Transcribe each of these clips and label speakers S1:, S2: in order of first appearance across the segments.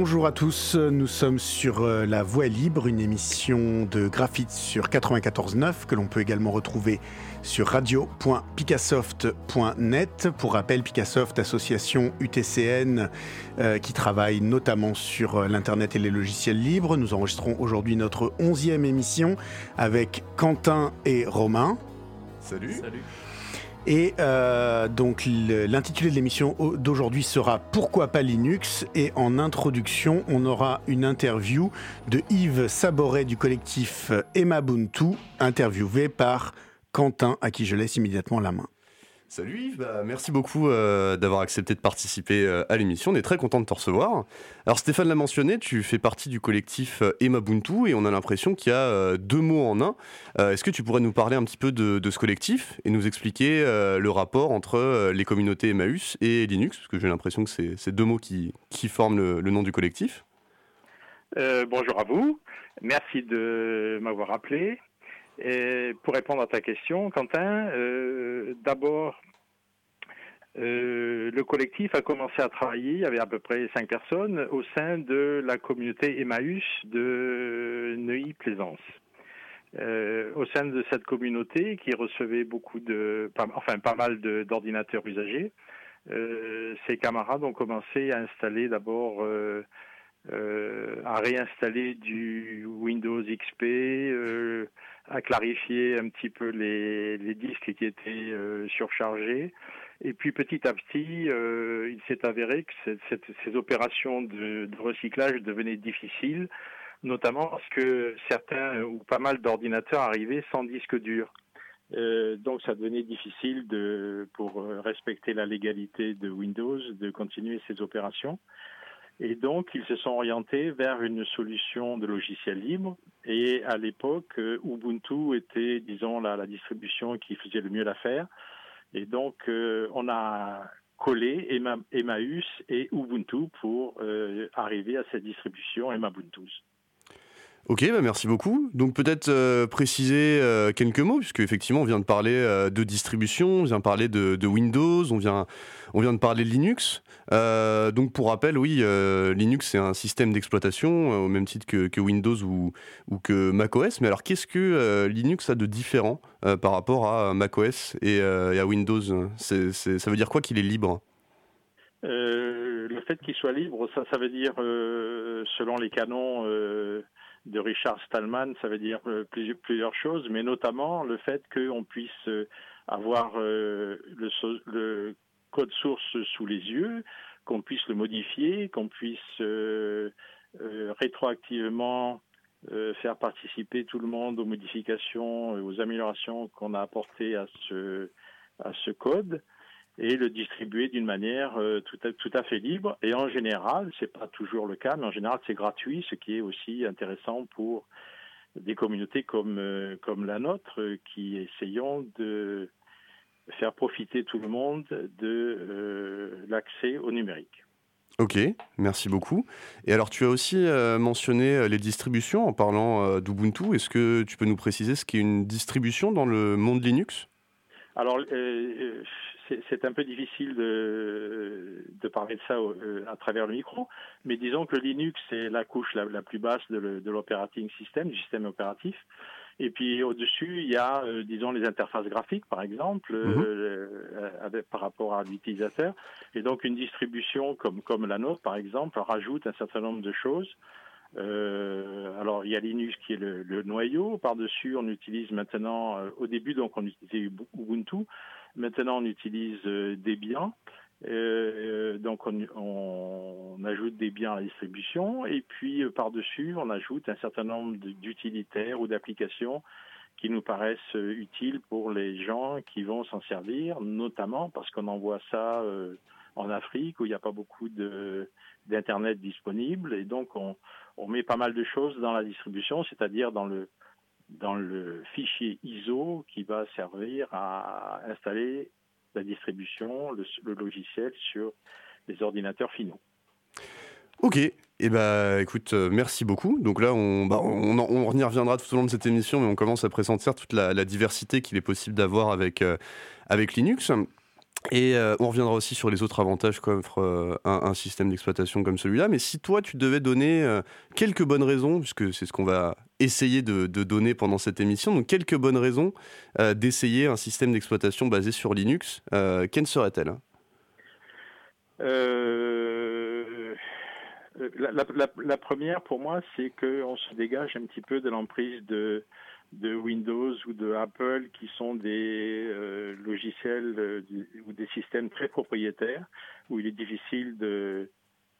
S1: Bonjour à tous, nous sommes sur euh, La Voix libre, une émission de graphite sur 94.9 que l'on peut également retrouver sur radio.picassoft.net. Pour rappel, Picassoft, association UTCN euh, qui travaille notamment sur euh, l'Internet et les logiciels libres. Nous enregistrons aujourd'hui notre onzième émission avec Quentin et Romain.
S2: Salut.
S3: Salut.
S1: Et euh, donc l'intitulé de l'émission d'aujourd'hui sera Pourquoi pas Linux? Et en introduction, on aura une interview de Yves Saboret du collectif Emabuntu, interviewé par Quentin, à qui je laisse immédiatement la main.
S2: Salut bah, merci beaucoup euh, d'avoir accepté de participer euh, à l'émission. On est très content de te recevoir. Alors Stéphane l'a mentionné, tu fais partie du collectif euh, Emabuntu et on a l'impression qu'il y a deux mots en un. Est-ce que tu pourrais nous parler un petit peu de, ce collectif et nous expliquer le rapport entre les communautés Emmaüs et Linux? Parce que j'ai l'impression que c'est deux mots qui, forment le, nom du collectif.
S4: bonjour à vous, merci de m'avoir appelé. Pour répondre à ta question, Quentin, euh, d'abord, euh, le collectif a commencé à travailler, il y avait à peu près cinq personnes, au sein de la communauté Emmaüs de Neuilly-Plaisance. Euh, au sein de cette communauté qui recevait beaucoup de, enfin pas mal d'ordinateurs usagés, ses camarades ont commencé à installer d'abord à réinstaller du Windows XP, à clarifier un petit peu les, les disques qui étaient euh, surchargés. Et puis petit à petit, euh, il s'est avéré que cette, ces opérations de, de, recyclage devenaient difficiles, notamment parce que certains ou pas mal d'ordinateurs arrivaient sans disque dur. Euh, donc ça devenait difficile de, pour respecter la légalité de Windows de continuer ces opérations. Et donc, ils se sont orientés vers une solution de logiciel libre. Et à l'époque, euh, Ubuntu était, disons, la, distribution qui faisait le mieux l'affaire. Et donc, euh, on a collé Emmaüs et Ubuntu pour euh, arriver à cette distribution Emabuntu.
S2: Ok, bah merci beaucoup. Donc peut-être euh, préciser euh, quelques mots, puisque effectivement on vient de parler euh, de distribution, on vient de parler de, Windows, on vient, on vient de parler de Linux. donc pour rappel, oui, Linux c'est un système d'exploitation au même titre que, Windows ou, ou, que macOS. Mais alors qu'est-ce que Linux a de différent par rapport à macOS et, et à Windows? Ça veut dire quoi qu'il est libre?
S4: Le fait qu'il soit libre, ça, ça veut dire, selon les canons de Richard Stallman, ça veut dire euh, plusieurs, choses, mais notamment le fait qu'on puisse euh, avoir euh, le, code source sous les yeux, qu'on puisse le modifier, qu'on puisse rétroactivement faire participer tout le monde aux modifications, aux améliorations qu'on a apportées à ce, à ce code et le distribuer d'une manière euh, tout, à, tout à fait libre. Et en général, c'est pas toujours le cas, mais en général, c'est gratuit, ce qui est aussi intéressant pour des communautés comme, euh, comme la nôtre, qui essayons de faire profiter tout le monde de euh, l'accès au numérique.
S2: Ok, merci beaucoup. Et alors, tu as aussi mentionné les distributions en parlant d'Ubuntu. Est-ce que tu peux nous préciser ce qu'est une distribution dans le monde Linux?
S4: Alors, c'est un peu difficile de, de, parler de ça euh, à travers le micro, mais disons que Linux c'est la couche la, la, plus basse de l'operating system, du système opératif. Et puis au-dessus, il y a, euh, disons, les interfaces graphiques, par exemple, euh, mhm. avec, par rapport à l'utilisateur. Et donc une distribution comme, comme la nôtre, par exemple, rajoute un certain nombre de choses. alors il y a Linux qui est le, le noyau. Par-dessus, on utilise maintenant, au début, donc on utilisait Ubuntu. Maintenant, on utilise euh, Debian. Euh, donc on, on, ajoute des biens à la distribution et puis euh, par-dessus on ajoute un certain nombre d'utilitaires ou d'applications qui nous paraissent utiles pour les gens qui vont s'en servir, notamment parce qu'on envoie ça en Afrique où il n'y a pas beaucoup d'internet disponible et donc on, on, met pas mal de choses dans la distribution, c'est-à-dire dans le dans le fichier ISO qui va servir à installer la distribution, le, logiciel sur les ordinateurs finaux.
S2: Ok, eh ben, écoute, euh, merci beaucoup. Donc là, on, bah, on, y reviendra tout au long de cette émission, mais on commence à pressentir toute la, diversité qu'il est possible d'avoir avec, euh, avec Linux. Et euh, on reviendra aussi sur les autres avantages qu'offre euh, un, système d'exploitation comme celui-là. Mais si toi, tu devais donner euh, quelques bonnes raisons, puisque c'est ce qu'on va essayer de, donner pendant cette émission, donc quelques bonnes raisons d'essayer un système d'exploitation basé sur Linux, quelles seraient-elles?
S4: La, première, pour moi, c'est qu'on se dégage un petit peu de l'emprise de de Windows ou de Apple qui sont des euh, logiciels euh, ou des systèmes très propriétaires où il est difficile de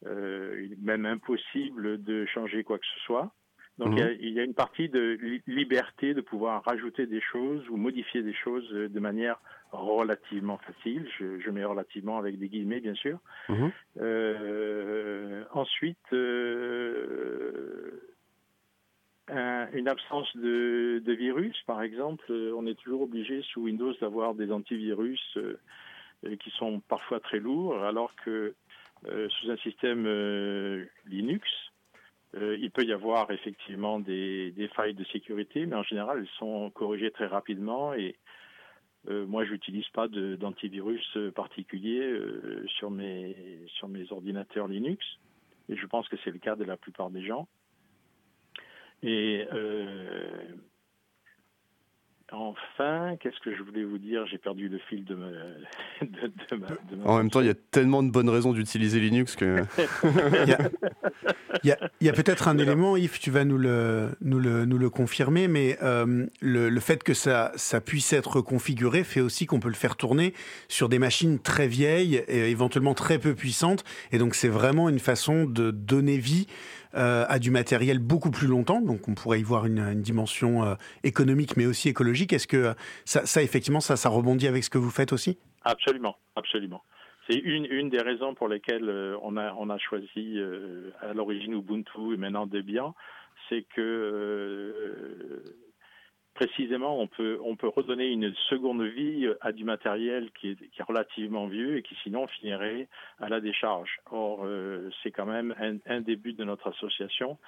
S4: euh, même impossible de changer quoi que ce soit. Donc il, y a, mhm. une partie de liberté de pouvoir rajouter des choses ou modifier des choses de manière relativement facile. Je, mets relativement avec des guillemets bien sûr. Mhm. ensuite une absence de, virus, par exemple, euh, on est toujours obligé sous Windows d'avoir des antivirus euh, euh, qui sont parfois très lourds, alors que sous un système Linux, il peut y avoir effectivement des, failles de sécurité, mais en général, elles sont corrigées très rapidement et moi, je n'utilise pas d'antivirus particulier sur, mes, sur mes ordinateurs Linux et je pense que c'est le cas de la plupart des gens. Et euh, enfin, qu'est-ce que je voulais vous dire? J'ai perdu le fil de ma.
S2: en même temps, il y a tellement de bonnes raisons d'utiliser Linux que.
S1: il y a, peut-être un élément, Yves, tu vas nous le, nous le, nous le confirmer, mais euh, le, le, fait que ça, ça puisse être configuré fait aussi qu'on peut le faire tourner sur des machines très vieilles et éventuellement très peu puissantes. Et donc, c'est vraiment une façon de donner vie euh, à du matériel beaucoup plus longtemps, donc on pourrait y voir une, dimension euh, économique mais aussi écologique. Est-ce que ça, effectivement, ça, ça rebondit avec ce que vous faites aussi?
S4: Absolument, absolument. C'est une, une des raisons pour lesquelles euh, on, a, on a choisi à l'origine Ubuntu et maintenant Debian, c'est que précisément, on peut, on peut redonner une seconde vie à du matériel qui est, relativement vieux et qui sinon finirait à la décharge. Or, euh, c'est quand même un, un, des buts de notre association,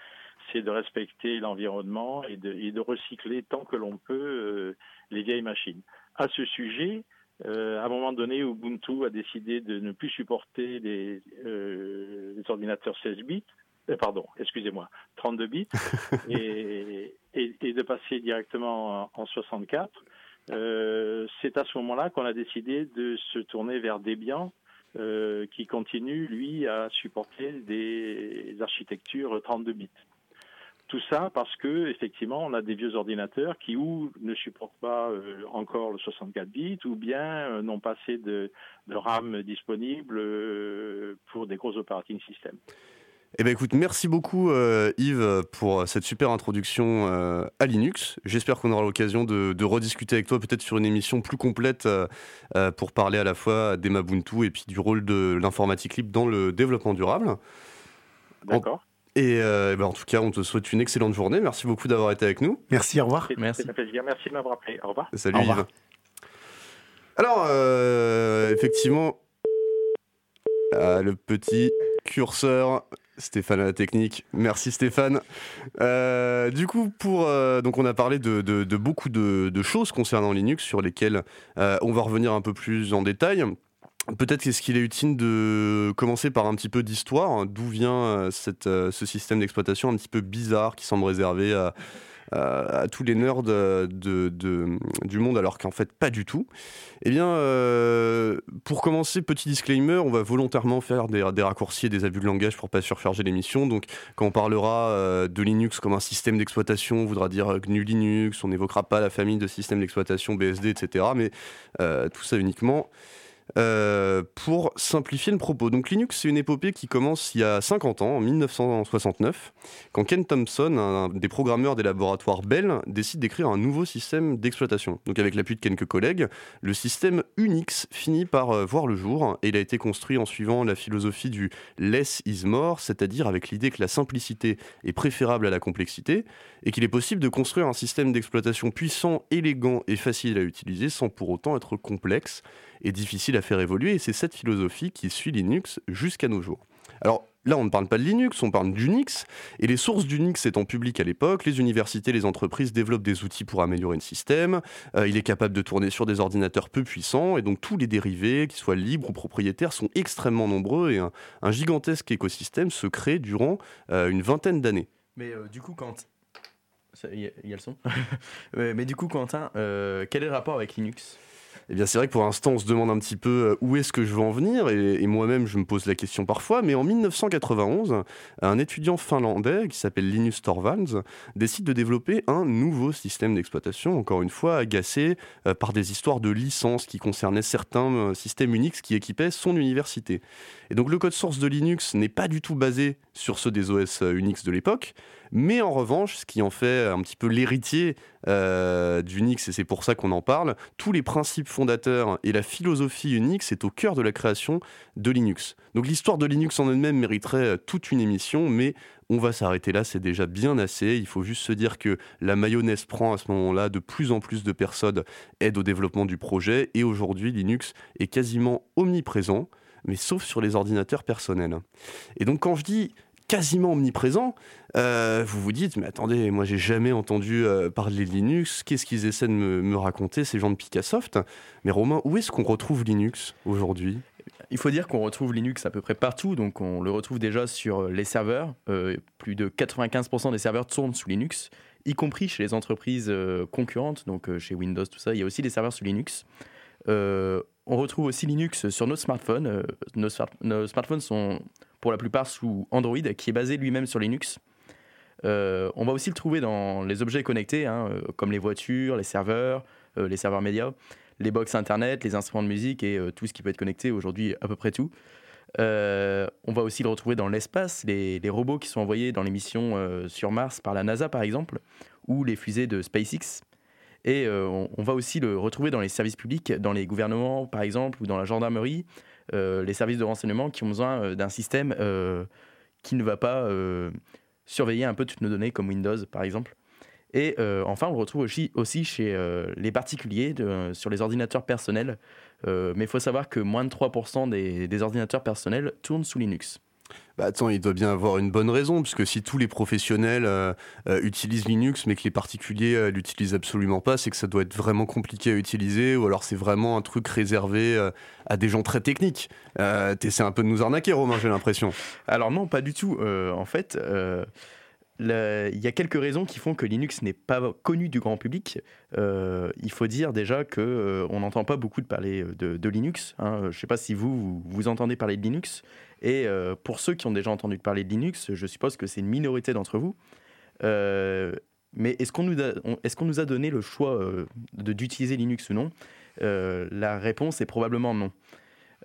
S4: c'est de respecter l'environnement et de, recycler tant que l'on peut euh, les vieilles machines. À ce sujet, euh, à un moment donné, Ubuntu a décidé de ne plus supporter les, les ordinateurs 16 bits pardon, excusez-moi, 32 bits, et, et, de passer directement en, 64. Euh, c'est à ce moment-là qu'on a décidé de se tourner vers Debian, euh, qui continue, lui, à supporter des architectures 32 bits. Tout ça parce que effectivement, on a des vieux ordinateurs qui ou ne supportent pas encore le 64 bits, ou bien n'ont pas assez de, de RAM disponible pour des gros operating systems.
S2: Eh ben écoute, merci beaucoup euh, Yves pour cette super introduction euh, à Linux. J'espère qu'on aura l'occasion de, rediscuter avec toi peut-être sur une émission plus complète euh, pour parler à la fois d'Emabuntu et puis du rôle de l'informatique libre dans le développement durable.
S4: D'accord.
S2: Et ben, en tout cas, on te souhaite une excellente journée. Merci beaucoup d'avoir été avec nous.
S1: Merci, au revoir.
S4: Merci. un plaisir. Merci de m'avoir appelé. Au revoir.
S2: Salut Yves. Alors, effectivement, le petit curseur Stéphane à la technique. Merci Stéphane. Euh, du coup, pour, euh, donc on a parlé de, beaucoup de, choses concernant Linux sur lesquelles euh, on va revenir un peu plus en détail. Peut-être qu'est-ce qu'il est utile de commencer par un petit peu d'histoire. D'où vient ce système d'exploitation un petit peu bizarre qui semble réservé à à tous les nerds du monde, alors qu'en fait pas du tout. Eh bien, euh, pour commencer, petit disclaimer, on va volontairement faire des, raccourcis et des abus de langage pour pas surcharger l'émission. Donc, quand on parlera euh, de Linux comme un système d'exploitation, on voudra dire GNU Linux, on n'évoquera pas la famille de systèmes d'exploitation BSD, etc. Mais euh, tout ça uniquement euh, pour simplifier le propos. Donc Linux, c'est une épopée qui commence il y a 50 ans, en 1969, quand Ken Thompson, un des programmeurs des laboratoires Bell, décide d'écrire un nouveau système d'exploitation. Avec l'appui de quelques collègues, le système Unix finit par euh, voir le jour et il a été construit en suivant la philosophie du less is more, c'est-à-dire avec l'idée que la simplicité est préférable à la complexité et qu'il est possible de construire un système d'exploitation puissant, élégant et facile à utiliser sans pour autant être complexe est difficile à faire évoluer et c'est cette philosophie qui suit Linux jusqu'à nos jours. Alors, Là, on ne parle pas de Linux, on parle d'Unix. Et les sources d'Unix étant publiques à l'époque, les universités, les entreprises développent des outils pour améliorer le système. Euh, il est capable de tourner sur des ordinateurs peu puissants. Et donc, tous les dérivés, qu'ils soient libres ou propriétaires, sont extrêmement nombreux. Et un, gigantesque écosystème se crée durant euh, une vingtaine d'années.
S3: Mais euh, du coup, quand. Y, a le son. mais du coup, Quentin, quel est le rapport avec Linux?
S2: Eh bien, c'est vrai que pour l'instant, on se demande un petit peu euh, où est-ce que je veux en venir, et, moi-même, je me pose la question parfois. Mais en 1991, un étudiant finlandais qui s'appelle Linus Torvalds décide de développer un nouveau système d'exploitation, encore une fois agacé euh, par des histoires de licences qui concernaient certains euh, systèmes Unix qui équipaient son université. Et donc, le code source de Linux n'est pas du tout basé sur ceux des OS Unix de l'époque, mais en revanche, ce qui en fait un petit peu l'héritier euh, d'Unix, et c'est pour ça qu'on en parle, tous les principes fondateurs et la philosophie Unix est au cœur de la création de Linux. Donc l'histoire de Linux en elle-même mériterait euh, toute une émission, mais on va s'arrêter là, c'est déjà bien assez. Il faut juste se dire que la mayonnaise prend à ce moment-là, de plus en plus de personnes aident au développement du projet, et aujourd'hui Linux est quasiment omniprésent mais sauf sur les ordinateurs personnels. Et donc quand je dis quasiment omniprésent, euh, vous vous dites, mais attendez, moi j'ai jamais entendu euh, parler de Linux, qu'est-ce qu'ils essaient de me, raconter, ces gens de Picassoft Mais Romain, où est-ce qu'on retrouve Linux aujourd'hui?
S3: Il faut dire qu'on retrouve Linux à peu près partout, donc on le retrouve déjà sur les serveurs. Euh, plus de 95% des serveurs tournent sous Linux, y compris chez les entreprises concurrentes, donc chez Windows, tout ça. Il y a aussi des serveurs sous Linux. on retrouve aussi Linux sur nos smartphones. nos, nos, smartphones sont pour la plupart sous Android, qui est basé lui-même sur Linux. Euh, on va aussi le trouver dans les objets connectés, hein, euh, comme les voitures, les serveurs, euh, les serveurs médias, les box internet, les instruments de musique et tout ce qui peut être connecté aujourd'hui, à peu près tout. on va aussi le retrouver dans l'espace, les, robots qui sont envoyés dans les missions sur Mars par la NASA par exemple, ou les fusées de SpaceX. Et on, va aussi le retrouver dans les services publics, dans les gouvernements par exemple, ou dans la gendarmerie, les services de renseignement qui ont besoin euh, d'un système euh, qui ne va pas surveiller un peu toutes nos données, comme Windows par exemple. Et enfin, on retrouve aussi, aussi chez les particuliers sur les ordinateurs personnels. mais il faut savoir que moins de 3% des ordinateurs personnels tournent sous Linux.
S2: Bah attends, il doit bien avoir une bonne raison, puisque si tous les professionnels euh, euh, utilisent Linux, mais que les particuliers euh, l'utilisent absolument pas, c'est que ça doit être vraiment compliqué à utiliser, ou alors c'est vraiment un truc réservé à des gens très techniques. T'essaies un peu de nous arnaquer, Romain, j'ai l'impression.
S3: Alors non, pas du tout. en fait, il y a quelques raisons qui font que Linux n'est pas connu du grand public. Euh, il faut dire déjà que euh, on n'entend pas beaucoup de parler de, Linux. Hein. Je ne sais pas si vous, vous, entendez parler de Linux. Et euh, pour ceux qui ont déjà entendu parler de Linux, je suppose que c'est une minorité d'entre vous. mais est-ce qu'on nous, nous, a donné le choix d'utiliser Linux ou non? La réponse est probablement non.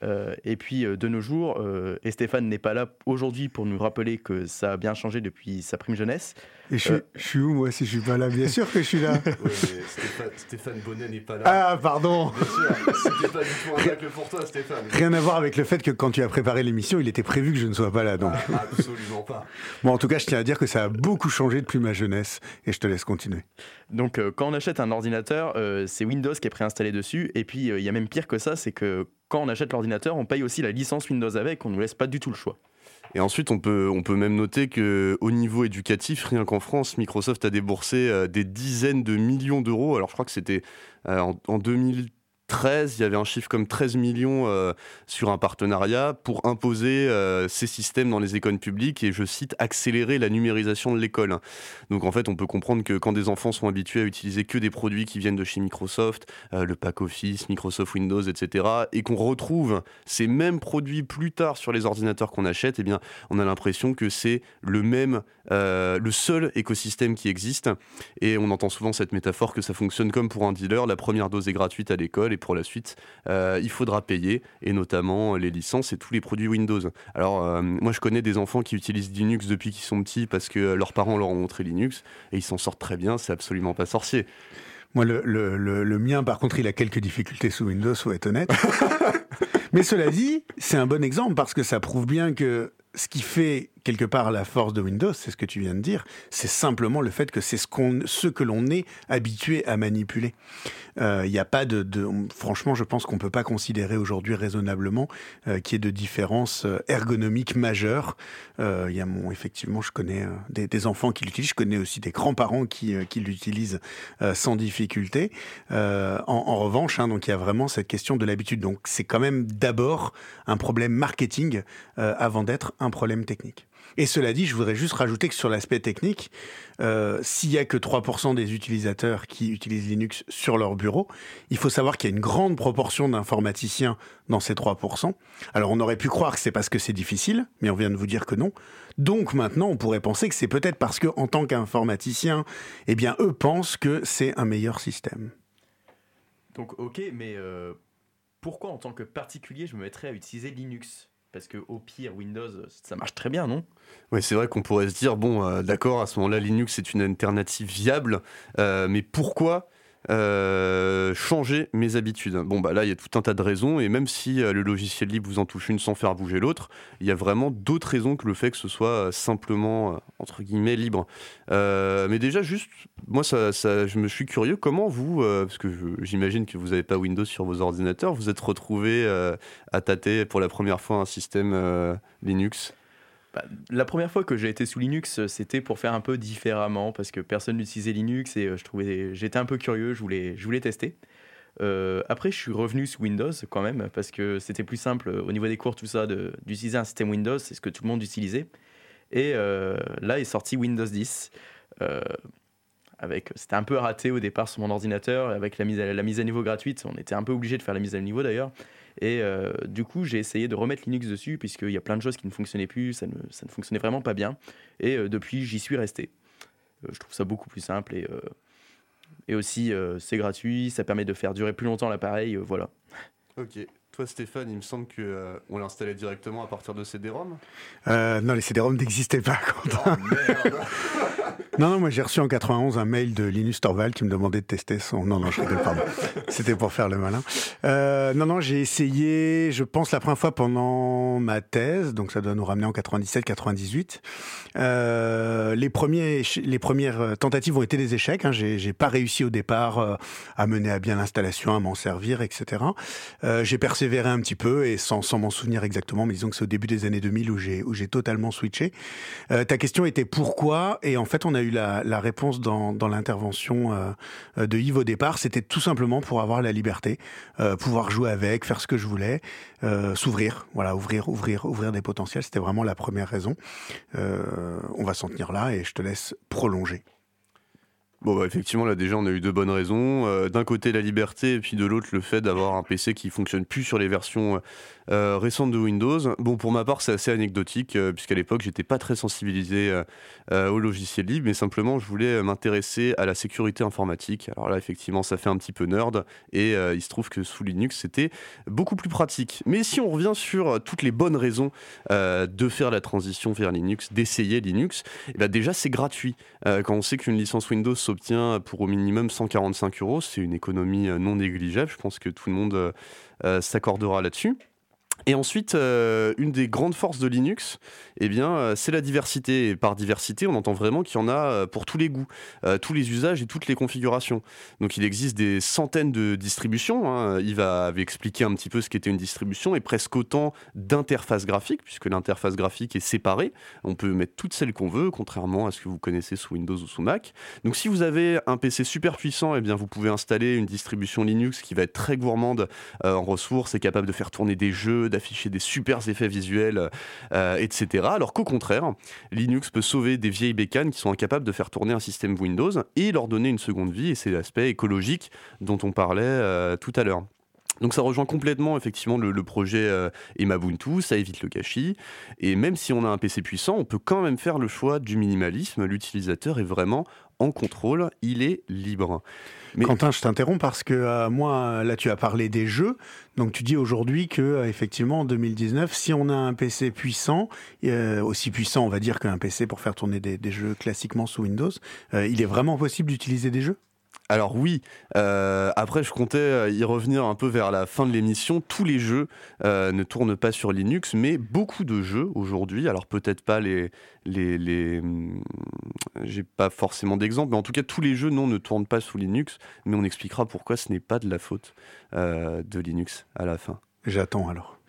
S3: Euh, et puis euh, de nos jours, euh, et Stéphane n'est pas là aujourd'hui pour nous rappeler que ça a bien changé depuis sa prime jeunesse.
S1: Et je, suis où moi si je suis pas là? Bien sûr que je suis là.
S2: Stéphane, Bonnet n'est pas là.
S1: Ah pardon.
S2: Bien sûr, c'était pas du tout un pour toi Stéphane.
S1: Rien à voir avec le fait que quand tu as préparé l'émission, il était prévu que je ne sois pas là donc.
S2: Ah, absolument pas.
S1: Bon en tout cas, je tiens à dire que ça a beaucoup changé depuis ma jeunesse et je te laisse continuer.
S3: Donc quand on achète un ordinateur, c'est Windows qui est préinstallé dessus et puis il y a même pire que ça, c'est que quand on achète l'ordinateur, on paye aussi la licence Windows avec, on ne nous laisse pas du tout le choix.
S2: Et ensuite, on peut, même noter qu'au niveau éducatif, rien qu'en France, Microsoft a déboursé euh, des dizaines de millions d'euros. Alors, je crois que c'était euh, en, en 2000 13, il y avait un chiffre comme 13 millions euh, sur un partenariat pour imposer euh, ces systèmes dans les écoles publiques et, je cite, accélérer la numérisation de l'école. Donc en fait, on peut comprendre que quand des enfants sont habitués à utiliser que des produits qui viennent de chez Microsoft, euh, le pack Office, Microsoft Windows, etc., et qu'on retrouve ces mêmes produits plus tard sur les ordinateurs qu'on achète, eh bien, on a l'impression que c'est le même, le seul écosystème qui existe. Et on entend souvent cette métaphore que ça fonctionne comme pour un dealer, la première dose est gratuite à l'école et pour la suite, euh, il faudra payer, et notamment les licences et tous les produits Windows. Alors, euh, moi, je connais des enfants qui utilisent Linux depuis qu'ils sont petits parce que leurs parents leur ont montré Linux, et ils s'en sortent très bien, c'est absolument pas sorcier.
S1: Moi, le, le, mien, par contre, il a quelques difficultés sous Windows, faut être honnête. Mais cela dit, c'est un bon exemple parce que ça prouve bien que ce qui fait quelque part la force de Windows, c'est ce que tu viens de dire, c'est simplement le fait que c'est ce, que l'on est habitué à manipuler. Il euh, n'y a pas de, Franchement, je pense qu'on ne peut pas considérer aujourd'hui raisonnablement euh, qu'il y ait de différences euh, ergonomiques majeures. Il y a mon, effectivement, je connais des, enfants qui l'utilisent, je connais aussi des grands-parents qui, l'utilisent sans difficulté. En, revanche, hein, il y a vraiment cette question de l'habitude. Donc c'est quand même d'abord un problème marketing avant d'être un problème technique. Et cela dit, je voudrais juste rajouter que sur l'aspect technique, euh, s'il y a que 3% des utilisateurs qui utilisent Linux sur leur bureau, il faut savoir qu'il y a une grande proportion d'informaticiens dans ces 3%. Alors on aurait pu croire que c'est parce que c'est difficile, mais on vient de vous dire que non. Donc maintenant, on pourrait penser que c'est peut-être parce que en tant qu'informaticien, eh bien eux pensent que c'est un meilleur système.
S3: Donc ok, mais euh, pourquoi en tant que particulier je me mettrais à utiliser Linux? Parce que au pire Windows ça marche très bien non?
S2: Oui c'est vrai qu'on pourrait se dire bon euh, d'accord à ce moment-là Linux c'est une alternative viable euh, mais pourquoi euh, changer mes habitudes. Bon, bah là, il y a tout un tas de raisons, et même si le logiciel libre vous en touche une sans faire bouger l'autre, il y a vraiment d'autres raisons que le fait que ce soit simplement, entre guillemets, libre. mais déjà, juste, moi, ça, je me suis curieux, comment vous, parce que j'imagine que vous n'avez pas Windows sur vos ordinateurs, vous êtes retrouvé à tâter pour la première fois un système Linux?
S3: Bah, la première fois que j'ai été sous Linux, c'était pour faire un peu différemment parce que personne n'utilisait Linux et euh, je trouvais, j'étais un peu curieux, je voulais, je voulais tester. Euh, après, je suis revenu sous Windows quand même parce que c'était plus simple au niveau des cours, tout ça, d'utiliser un système Windows, c'est ce que tout le monde utilisait. Et euh, là est sorti Windows 10. C'était un peu raté au départ sur mon ordinateur. Avec la mise, à, niveau gratuite, on était un peu obligé de faire la mise à niveau d'ailleurs. Et euh, du coup, j'ai essayé de remettre Linux dessus, puisqu'il y a plein de choses qui ne fonctionnaient plus, ça ne, ça ne fonctionnait vraiment pas bien. Et euh, depuis, j'y suis resté. Euh, je trouve ça beaucoup plus simple et, et aussi, c'est gratuit, ça permet de faire durer plus longtemps l'appareil, voilà.
S2: Ok. Toi, Stéphane, il me semble qu'on on l'installait directement à partir de CD-ROM
S1: Non, les CD-ROM n'existaient pas. Oh, merde Non, non, moi j'ai reçu en 91 un mail de Linus Torvald qui me demandait de tester son. Non, non, je rigole, pardon. C'était pour faire le malin. Euh, non, non, j'ai essayé, je pense, la première fois pendant ma thèse, donc ça doit nous ramener en 97-98. Euh, les, premiers, les premières tentatives ont été des échecs. Hein. J'ai pas réussi au départ euh, à mener à bien l'installation, à m'en servir, etc. Euh, j'ai persévéré un petit peu et sans, sans m'en souvenir exactement, mais disons que c'est au début des années 2000 où j'ai totalement switché. Euh, ta question était pourquoi? Et en fait, on a eu la, réponse dans, l'intervention euh, de Yves au départ. C'était tout simplement pour avoir la liberté, euh, pouvoir jouer avec, faire ce que je voulais, s'ouvrir, voilà, ouvrir, ouvrir, ouvrir des potentiels. C'était vraiment la première raison. on va s'en tenir là et je te laisse prolonger.
S2: Bon, bah, effectivement, là déjà, on a eu deux bonnes raisons. Euh, d'un côté, la liberté, et puis de l'autre, le fait d'avoir un PC qui fonctionne plus sur les versions euh, récentes de Windows. Bon, pour ma part, c'est assez anecdotique, euh, puisqu'à l'époque, j'étais pas très sensibilisé au logiciel libre, mais simplement, je voulais m'intéresser à la sécurité informatique. Alors là, effectivement, ça fait un petit peu nerd, et il se trouve que sous Linux, c'était beaucoup plus pratique. Mais si on revient sur toutes les bonnes raisons de faire la transition vers Linux, d'essayer Linux, eh ben déjà, c'est gratuit. quand on sait qu'une licence Windows obtient pour au minimum 145 euros. C'est une économie euh, non négligeable. Je pense que tout le monde euh, euh, s'accordera là-dessus. Et ensuite, euh, une des grandes forces de Linux, eh bien, euh, c'est la diversité. Et par diversité, on entend vraiment qu'il y en a euh, pour tous les goûts, tous les usages et toutes les configurations. Donc, il existe des centaines de distributions. Hein. Yves avait expliqué un petit peu ce qu'était une distribution et presque autant d'interfaces graphiques, puisque l'interface graphique est séparée. On peut mettre toutes celles qu'on veut, contrairement à ce que vous connaissez sous Windows ou sous Mac. Donc, si vous avez un PC super puissant, eh bien, vous pouvez installer une distribution Linux qui va être très gourmande en ressources et capable de faire tourner des jeux, d'afficher des super effets visuels, euh, etc. Alors qu'au contraire, Linux peut sauver des vieilles bécanes qui sont incapables de faire tourner un système Windows et leur donner une seconde vie, et c'est l'aspect écologique dont on parlait euh, tout à l'heure. Donc ça rejoint complètement effectivement le, projet euh, Emabuntu, ça évite le gâchis. Et même si on a un PC puissant, on peut quand même faire le choix du minimalisme. L'utilisateur est vraiment en contrôle, il est libre.
S1: Quentin, je t'interromps parce que euh, moi, là, tu as parlé des jeux. Donc, tu dis aujourd'hui que, euh, effectivement, en 2019, si on a un PC puissant, euh, aussi puissant, on va dire, qu'un PC pour faire tourner des, jeux classiquement sous Windows, il est vraiment possible d'utiliser des jeux?
S2: Alors oui, euh, après je comptais euh, y revenir un peu vers la fin de l'émission. Tous les jeux euh, ne tournent pas sur Linux, mais beaucoup de jeux aujourd'hui, alors peut-être pas les... les, hum, J'ai pas forcément d'exemple, mais en tout cas tous les jeux non ne tournent pas sous Linux, mais on expliquera pourquoi ce n'est pas de la faute de Linux à la fin.
S1: J'attends alors.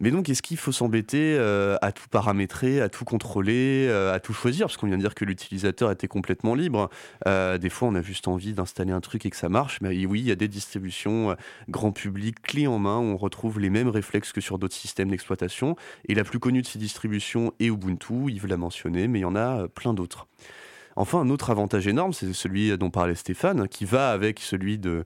S2: Mais donc, est-ce qu'il faut s'embêter euh, à tout paramétrer, à tout contrôler, euh, à tout choisir? Parce qu'on vient de dire que l'utilisateur était complètement libre. Euh, des fois, on a juste envie d'installer un truc et que ça marche. Mais oui, il y a des distributions grand public, clé en main, où on retrouve les mêmes réflexes que sur d'autres systèmes d'exploitation. Et la plus connue de ces distributions est Ubuntu. Yves l'a mentionné, mais il y en a plein d'autres. Enfin, un autre avantage énorme, c'est celui dont parlait Stéphane, qui va avec celui de,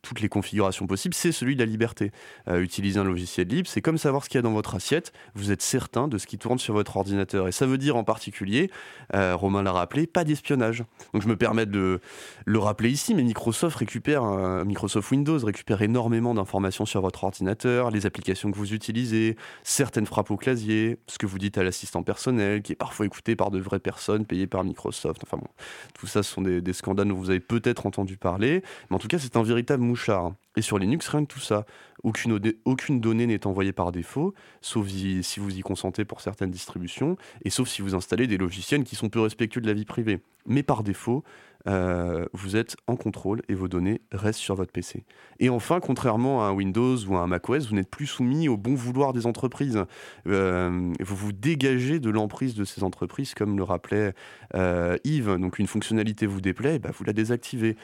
S2: toutes les configurations possibles, c'est celui de la liberté. Euh, utiliser un logiciel libre, c'est comme savoir ce qu'il y a dans votre assiette, vous êtes certain de ce qui tourne sur votre ordinateur. Et ça veut dire en particulier, euh, Romain l'a rappelé, pas d'espionnage. Donc je me permets de le rappeler ici, mais Microsoft récupère, euh, Microsoft Windows récupère énormément d'informations sur votre ordinateur, les applications que vous utilisez, certaines frappes au clavier, ce que vous dites à l'assistant personnel, qui est parfois écouté par de vraies personnes payé par Microsoft. Enfin bon, tout ça, ce sont des, scandales dont vous avez peut-être entendu parler. Mais en tout cas, c'est un véritable mouchard. Et sur Linux, rien que tout ça. Aucune, donnée n'est envoyée par défaut, sauf si vous y consentez pour certaines distributions, et sauf si vous installez des logiciels qui sont peu respectueux de la vie privée. Mais par défaut, euh, vous êtes en contrôle et vos données restent sur votre PC. Et enfin, contrairement à un Windows ou à un macOS, vous n'êtes plus soumis au bon vouloir des entreprises. Euh, vous vous dégagez de l'emprise de ces entreprises, comme le rappelait euh, Yves. Donc une fonctionnalité vous déplaît, bah, vous la désactivez.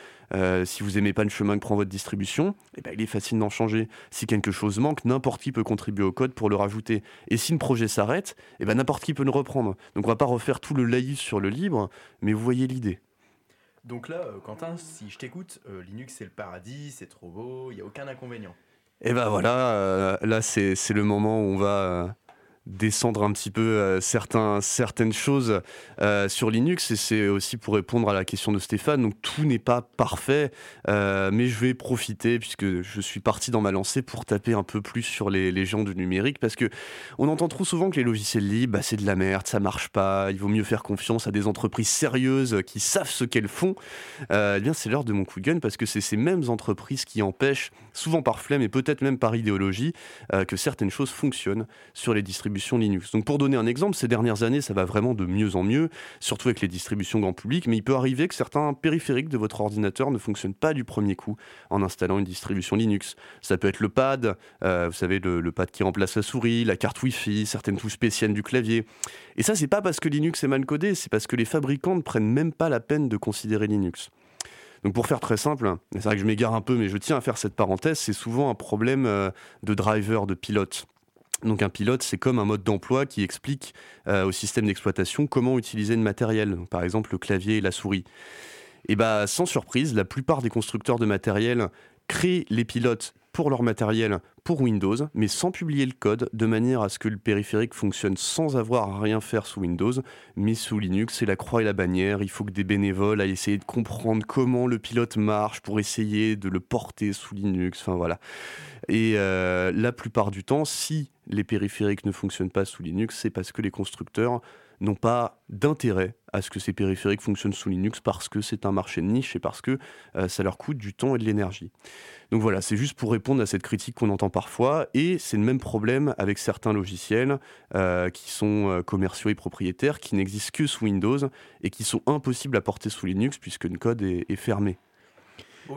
S2: si vous n'aimez pas le chemin que prend votre distribution, eh ben, il est facile d'en changer. Si quelque chose manque, n'importe qui peut contribuer au code pour le rajouter. Et si le projet s'arrête, eh ben, n'importe qui peut le reprendre. Donc on va pas refaire tout le laïus sur le libre, mais vous voyez l'idée.
S3: Donc là, euh, Quentin, si je t'écoute, euh, Linux c'est le paradis, c'est trop beau, il n'y a aucun inconvénient.
S2: Et eh ben voilà, euh, là c'est le moment où on va descendre un petit peu euh, certains, certaines choses euh, sur Linux et c'est aussi pour répondre à la question de Stéphane. Donc tout n'est pas parfait, euh, mais je vais profiter puisque je suis parti dans ma lancée pour taper un peu plus sur les, gens du numérique parce que on entend trop souvent que les logiciels libres, bah, c'est de la merde, ça marche pas, il vaut mieux faire confiance à des entreprises sérieuses qui savent ce qu'elles font. eh bien c'est l'heure de mon coup de gueule parce que c'est ces mêmes entreprises qui empêchent, souvent par flemme et peut-être même par idéologie, que certaines choses fonctionnent sur les distributions Linux. Donc pour donner un exemple, ces dernières années, ça va vraiment de mieux en mieux, surtout avec les distributions grand public, mais il peut arriver que certains périphériques de votre ordinateur ne fonctionnent pas du premier coup en installant une distribution Linux. Ça peut être le pad, euh, vous savez, le, pad qui remplace la souris, la carte Wi-Fi, certaines touches spéciales du clavier. Et ça, c'est pas parce que Linux est mal codé, c'est parce que les fabricants ne prennent même pas la peine de considérer Linux. Donc pour faire très simple, c'est vrai que je m'égare un peu, mais je tiens à faire cette parenthèse, c'est souvent un problème euh, de driver, de pilote. Donc un pilote, c'est comme un mode d'emploi qui explique euh, au système d'exploitation comment utiliser le matériel, par exemple le clavier et la souris. Et bah sans surprise, la plupart des constructeurs de matériel créent les pilotes pour leur matériel pour Windows, mais sans publier le code, de manière à ce que le périphérique fonctionne sans avoir à rien faire sous Windows, mais sous Linux, c'est la croix et la bannière. Il faut que des bénévoles aillent essayer de comprendre comment le pilote marche pour essayer de le porter sous Linux. Enfin voilà. Et euh, la plupart du temps, si les périphériques ne fonctionnent pas sous Linux, c'est parce que les constructeurs n'ont pas d'intérêt à ce que ces périphériques fonctionnent sous Linux parce que c'est un marché de niche et parce que euh, ça leur coûte du temps et de l'énergie. Donc voilà, c'est juste pour répondre à cette critique qu'on entend parfois et c'est le même problème avec certains logiciels euh, qui sont euh, commerciaux et propriétaires qui n'existent que sous Windows et qui sont impossibles à porter sous Linux puisque le code est fermé.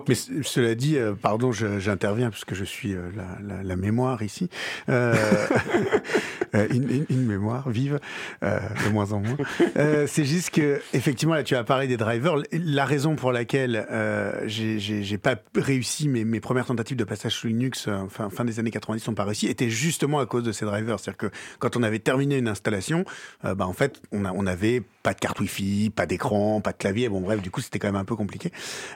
S1: Mais cela dit, euh, pardon, j'interviens parce que je suis euh, la, mémoire ici. Euh, une, mémoire vive, de moins en moins. c'est juste que, effectivement, là, tu as parlé des drivers. La raison pour laquelle j'ai pas réussi mes, premières tentatives de passage sous Linux, fin, fin des années 90, n'ont pas réussi, était justement à cause de ces drivers. C'est-à-dire que quand on avait terminé une installation, bah, en fait, on, a, on avait pas de carte Wi-Fi, pas d'écran, pas de clavier. Bon, bref, du coup, c'était quand même un peu compliqué.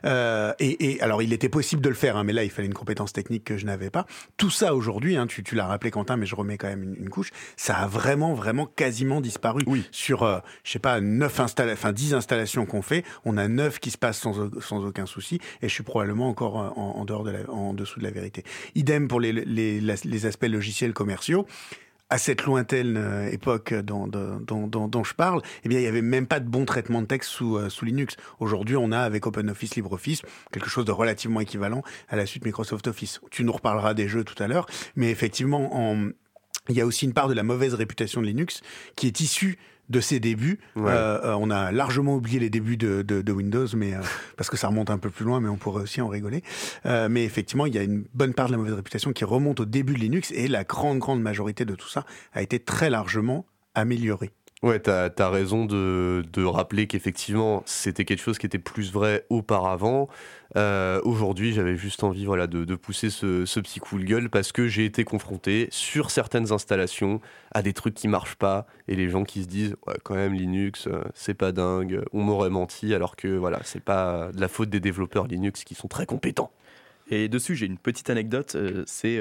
S1: et et alors, il était possible de le faire, hein, mais là, il fallait une compétence technique que je n'avais pas. Tout ça aujourd'hui, hein, tu, l'as rappelé, Quentin, mais je remets quand même une, couche. Ça a vraiment, vraiment quasiment disparu.
S2: Oui.
S1: Sur, euh, je sais pas, 9 installa enfin 10 installations qu'on fait, on a 9 qui se passent sans, sans aucun souci, et je suis probablement encore euh, en, dehors de la, en dessous de la vérité. Idem pour les, les, les aspects logiciels commerciaux à cette lointaine euh, époque dont, dont, dont, dont, je parle, eh bien, il n'y avait même pas de bon traitement de texte sous, euh, sous Linux. Aujourd'hui, on a avec OpenOffice, LibreOffice, quelque chose de relativement équivalent à la suite Microsoft Office. Tu nous reparleras des jeux tout à l'heure, mais effectivement, en, il y a aussi une part de la mauvaise réputation de Linux qui est issue de ses débuts.
S2: Ouais.
S1: Euh, on a largement oublié les débuts de, de, de Windows, mais euh, parce que ça remonte un peu plus loin, mais on pourrait aussi en rigoler. Euh, mais effectivement, il y a une bonne part de la mauvaise réputation qui remonte au début de Linux, et la grande, grande majorité de tout ça a été très largement améliorée.
S2: Ouais, t'as as raison de, rappeler qu'effectivement, c'était quelque chose qui était plus vrai auparavant. Euh, Aujourd'hui, j'avais juste envie voilà, de, pousser ce, ce, petit coup de gueule parce que j'ai été confronté sur certaines installations à des trucs qui marchent pas et les gens qui se disent ouais, quand même Linux, euh, c'est pas dingue, on m'aurait menti alors que voilà, c'est pas de la faute des développeurs Linux qui sont très compétents.
S3: Et dessus, j'ai une petite anecdote. Euh, c'est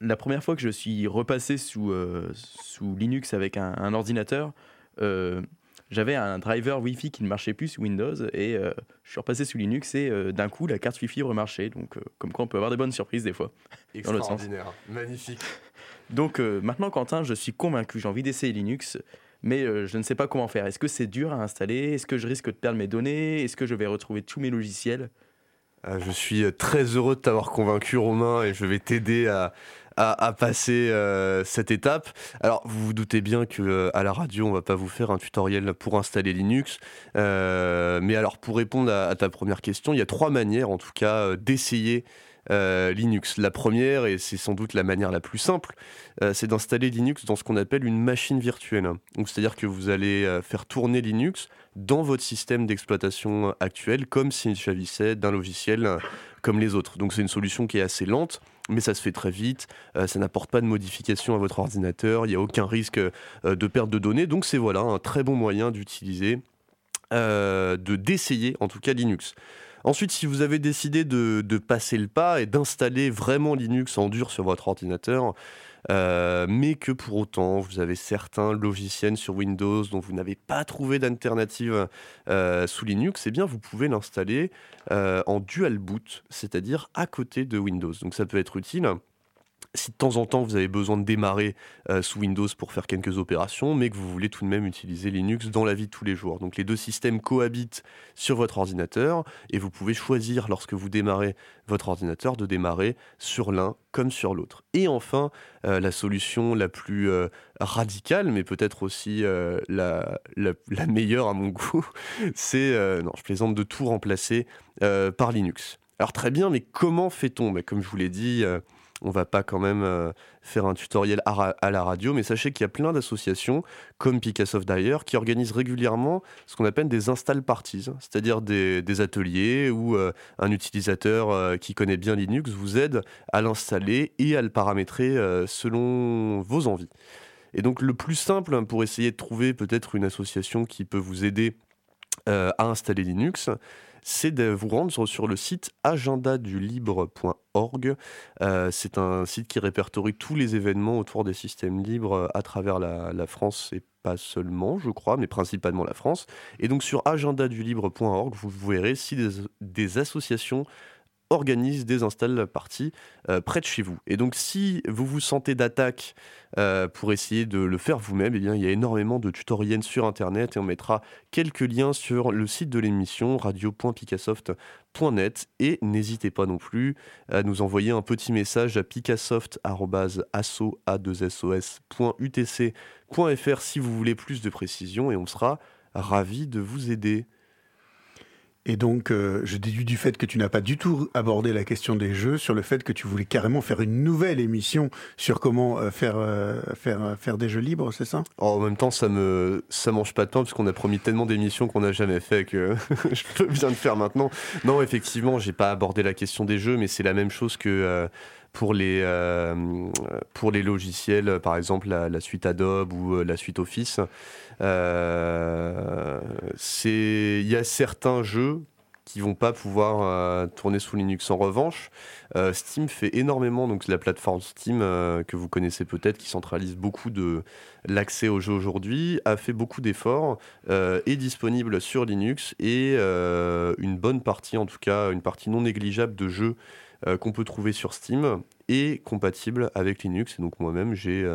S3: la première fois que je suis repassé sous, euh, sous Linux avec un, un ordinateur, euh, j'avais un driver Wi-Fi qui ne marchait plus sous Windows et euh, je suis repassé sous Linux et d'un coup la carte Wi-Fi remarchait. Donc, comme quoi on peut avoir des bonnes surprises des fois.
S2: Extraordinaire, magnifique.
S3: Donc maintenant, Quentin, je suis convaincu, j'ai envie d'essayer Linux. Mais je ne sais pas comment faire. Est-ce que c'est dur à installer? Est-ce que je risque de perdre mes données? Est-ce que je vais retrouver tous mes logiciels?
S2: Je suis très heureux de t'avoir convaincu, Romain, et je vais t'aider à, à, passer euh, cette étape. Alors, vous vous doutez bien que euh, à la radio, on va pas vous faire un tutoriel pour installer Linux. Euh, mais alors, pour répondre à, ta première question, il y a trois manières, en tout cas, d'essayer Linux. La première, et c'est sans doute la manière la plus simple, c'est d'installer Linux dans ce qu'on appelle une machine virtuelle. C'est-à-dire que vous allez faire tourner Linux dans votre système d'exploitation actuel, comme s'il s'agissait d'un logiciel comme les autres. Donc, c'est une solution qui est assez lente, mais ça se fait très vite. Euh, ça n'apporte pas de modification à votre ordinateur. Il n'y a aucun risque de perte de données. Donc, c'est voilà un très bon moyen d'utiliser, de d'essayer en tout cas Linux. Ensuite, si vous avez décidé de passer le pas et d'installer vraiment Linux en dur sur votre ordinateur, euh, mais que pour autant vous avez certains logiciels sur Windows dont vous n'avez pas trouvé d'alternative euh, sous Linux, eh bien vous pouvez l'installer euh, en dual boot, c'est-à-dire à côté de Windows. Donc ça peut être utile si de temps en temps vous avez besoin de démarrer euh, sous Windows pour faire quelques opérations, mais que vous voulez tout de même utiliser Linux dans la vie de tous les jours. Donc les deux systèmes cohabitent sur votre ordinateur et vous pouvez choisir lorsque vous démarrez votre ordinateur de démarrer sur l'un comme sur l'autre. Et enfin, euh, la solution la plus euh, radicale, mais peut-être aussi la, la, meilleure à mon goût, c'est, non je plaisante, de tout remplacer par Linux. Alors très bien, mais comment fait-on? Mais Comme je vous l'ai dit, on va pas quand même euh, faire un tutoriel à, la radio, mais sachez qu'il y a plein d'associations, comme Picassoft d'ailleurs, qui organisent régulièrement ce qu'on appelle des install parties, c'est-à-dire des, ateliers où euh, un utilisateur euh, qui connaît bien Linux vous aide à l'installer et à le paramétrer selon vos envies. Et donc le plus simple pour essayer de trouver peut-être une association qui peut vous aider euh, à installer Linux, c'est de vous rendre sur, le site agendadulibre.org. Euh, c'est un site qui répertorie tous les événements autour des systèmes libres à travers la, France et pas seulement, je crois, mais principalement la France. Et donc sur agendadulibre.org, vous verrez si des associations organise des install parties euh, près de chez vous. Et donc si vous vous sentez d'attaque euh, pour essayer de le faire vous-même, eh il y a énormément de tutoriels sur internet et on mettra quelques liens sur le site de l'émission radio.picassoft.net et n'hésitez pas non plus à nous envoyer un petit message à picassoft@asso.utc.fr si vous voulez plus de précisions et on sera ravi de vous aider.
S1: Et donc, euh, je déduis du fait que tu n'as pas du tout abordé la question des jeux, sur le fait que tu voulais carrément faire une nouvelle émission sur comment euh, faire, euh, faire, faire des jeux libres, c'est ça?
S2: Oh, En même temps, ça me ça mange pas de pain, puisqu'on a promis tellement d'émissions qu'on n'a jamais fait que je peux bien le faire maintenant. Non, effectivement, j'ai pas abordé la question des jeux, mais c'est la même chose que pour les, euh, pour les logiciels, par exemple la, suite Adobe ou la suite Office. Euh, il y a certains jeux qui vont pas pouvoir euh, tourner sous Linux. En revanche, euh, Steam fait énormément, donc la plateforme Steam euh, que vous connaissez peut-être, qui centralise beaucoup de l'accès aux jeux aujourd'hui, a fait beaucoup d'efforts, est disponible sur Linux et une bonne partie, en tout cas une partie non négligeable de jeux qu'on peut trouver sur Steam est compatible avec Linux. Et donc moi-même, j'ai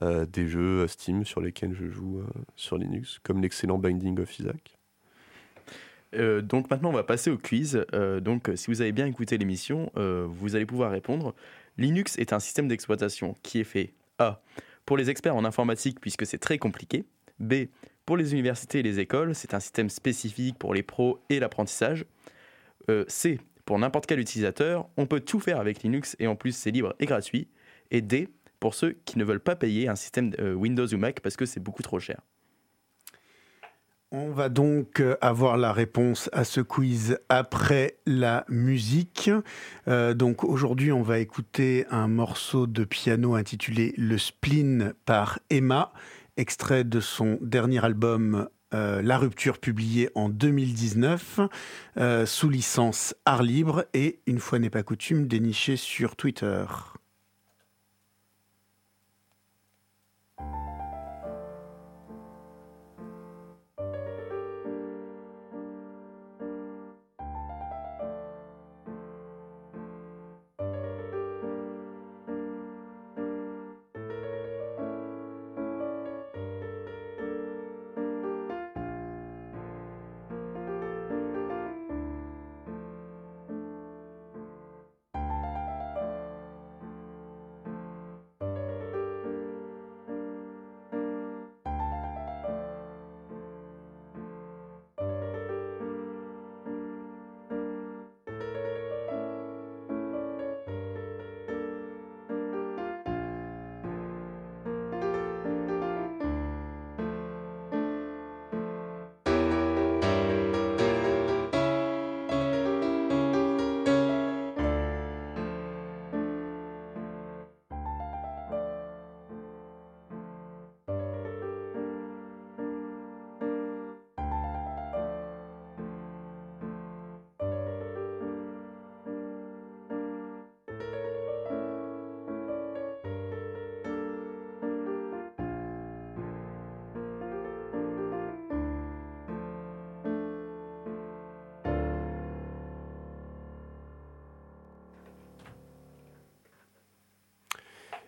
S2: des jeux Steam sur lesquels je joue sur Linux, comme l'excellent Binding of Isaac.
S3: donc maintenant on va passer au quiz. donc si vous avez bien écouté l'émission, vous allez pouvoir répondre. Linux est un système d'exploitation qui est fait A pour les experts en informatique puisque c'est très compliqué. B pour les universités et les écoles, c'est un système spécifique pour les pros et l'apprentissage. C pour n'importe quel utilisateur, on peut tout faire avec Linux et en plus c'est libre et gratuit. Et D, pour ceux qui ne veulent pas payer un système euh, Windows ou Mac parce que c'est beaucoup trop cher.
S1: On va donc euh, avoir la réponse à ce quiz après la musique. Euh, donc aujourd'hui, on va écouter un morceau de piano intitulé Le Spleen par Emma, extrait de son dernier album euh, la rupture publiée en 2019 euh, sous licence art libre et, une fois n'est pas coutume, déniché sur Twitter.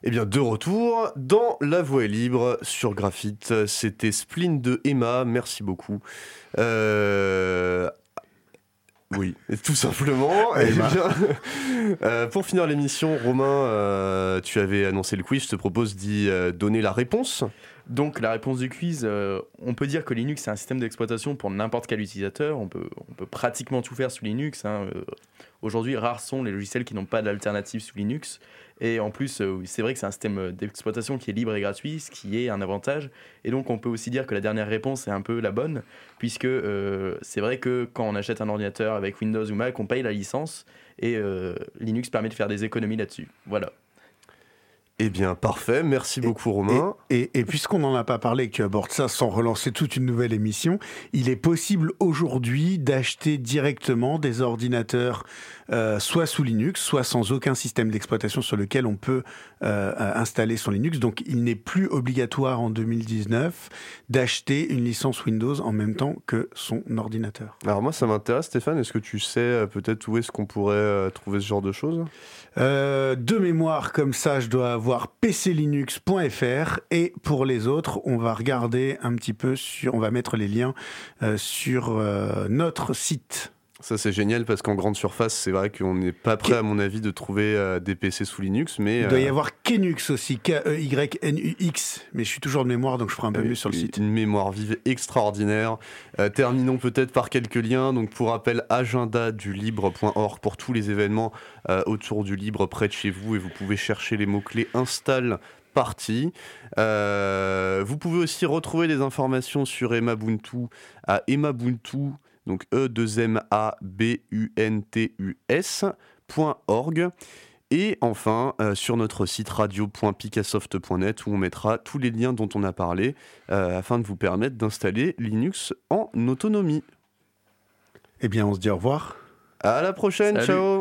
S2: Eh bien, de retour dans La Voix est libre sur Graphite. C'était Spleen de Emma. Merci beaucoup. Euh, oui, tout simplement. Eh euh, pour finir l'émission, Romain, euh, tu avais annoncé le quiz. Je te propose d'y donner la réponse.
S3: Donc la réponse du quiz, on peut dire que Linux c'est un système d'exploitation pour n'importe quel utilisateur. On peut, on peut pratiquement tout faire sous Linux. Hein. Aujourd'hui, rares sont les logiciels qui n'ont pas d'alternative sous Linux. Et en plus, euh, c'est vrai que c'est un système euh, d'exploitation qui est libre et gratuit, ce qui est un avantage. Et donc, on peut aussi dire que la dernière réponse est un peu la bonne, puisque euh, c'est vrai que quand on achète un ordinateur avec Windows ou Mac, on paye la licence, et Linux permet de faire des économies là-dessus. Voilà.
S2: Eh bien, parfait. Merci beaucoup, Romain.
S1: Et, puisqu'on n'en a pas parlé et que tu abordes ça sans relancer toute une nouvelle émission, il est possible aujourd'hui d'acheter directement des ordinateurs euh, soit sous Linux, soit sans aucun système d'exploitation sur lequel on peut euh, installer son Linux. Donc, il n'est plus obligatoire en 2019 d'acheter une licence Windows en même temps que son ordinateur.
S2: Alors moi, ça m'intéresse, Stéphane. Est-ce que tu sais euh, peut-être où est-ce qu'on pourrait trouver ce genre de choses?
S1: De mémoire, comme ça, je dois avoir pclinux.fr et pour les autres, on va regarder un petit peu sur, on va mettre les liens euh, sur euh, notre site.
S2: Ça c'est génial parce qu'en grande surface, c'est vrai qu'on n'est pas prêt à mon avis de trouver euh, des PC sous Linux, mais
S1: il doit y avoir Kenux aussi, K-E-Y-N-U-X, mais je suis toujours de mémoire donc je ferai un peu mieux sur le site.
S2: Une mémoire vive extraordinaire. terminons peut-être par quelques liens. Donc pour rappel, agenda du libre.org pour tous les événements autour du libre près de chez vous et vous pouvez chercher les mots clés install partie. Euh, vous pouvez aussi retrouver des informations sur Emma Buntu à emmabuntu, donc e 2 m a b u n t u s.org. Et enfin, euh, sur notre site radio.picassoft.net où on mettra tous les liens dont on a parlé euh, afin de vous permettre d'installer Linux en autonomie.
S1: Eh bien, on se dit au revoir.
S2: À la prochaine, ciao